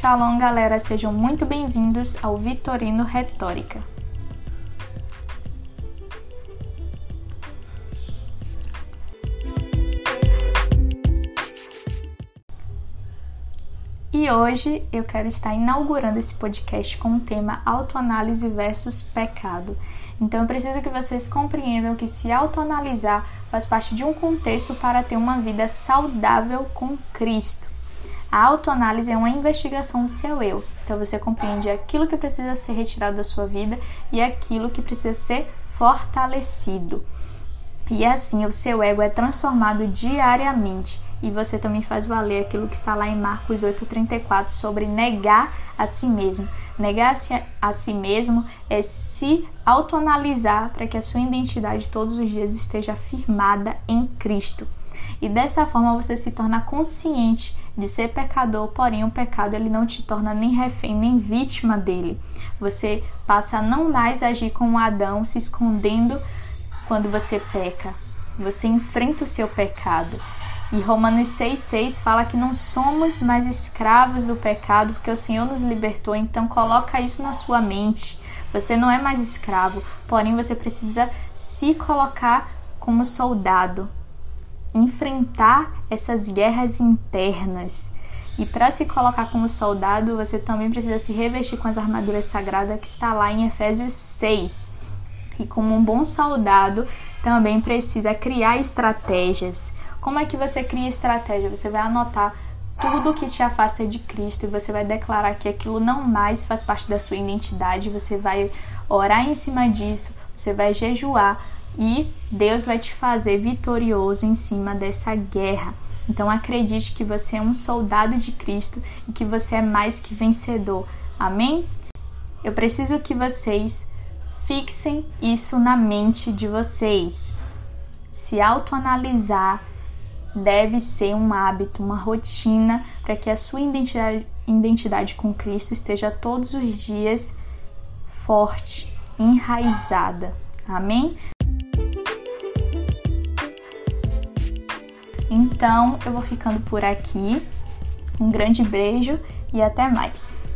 Shalom, galera, sejam muito bem-vindos ao Vitorino Retórica. E hoje eu quero estar inaugurando esse podcast com o tema autoanálise versus pecado. Então eu preciso que vocês compreendam que se autoanalisar faz parte de um contexto para ter uma vida saudável com Cristo. A autoanálise é uma investigação do seu eu. Então você compreende aquilo que precisa ser retirado da sua vida e aquilo que precisa ser fortalecido. E assim o seu ego é transformado diariamente e você também faz valer aquilo que está lá em Marcos 8,34 sobre negar a si mesmo. Negar-se a si mesmo é se autoanalisar para que a sua identidade todos os dias esteja firmada em Cristo. E dessa forma você se torna consciente de ser pecador, porém o pecado ele não te torna nem refém nem vítima dele. Você passa a não mais agir como Adão, se escondendo quando você peca. Você enfrenta o seu pecado. E Romanos 6,6 fala que não somos mais escravos do pecado, porque o Senhor nos libertou. Então coloca isso na sua mente. Você não é mais escravo, porém você precisa se colocar como soldado, enfrentar essas guerras internas. E para se colocar como soldado, você também precisa se revestir com as armaduras sagradas que está lá em Efésios 6. E como um bom soldado, também precisa criar estratégias como é que você cria estratégia? Você vai anotar tudo que te afasta de Cristo e você vai declarar que aquilo não mais faz parte da sua identidade, você vai orar em cima disso, você vai jejuar e Deus vai te fazer vitorioso em cima dessa guerra. Então acredite que você é um soldado de Cristo e que você é mais que vencedor. Amém? Eu preciso que vocês fixem isso na mente de vocês. Se autoanalisar deve ser um hábito, uma rotina para que a sua identidade, identidade com Cristo esteja todos os dias forte, enraizada. Amém? Então eu vou ficando por aqui. Um grande beijo e até mais.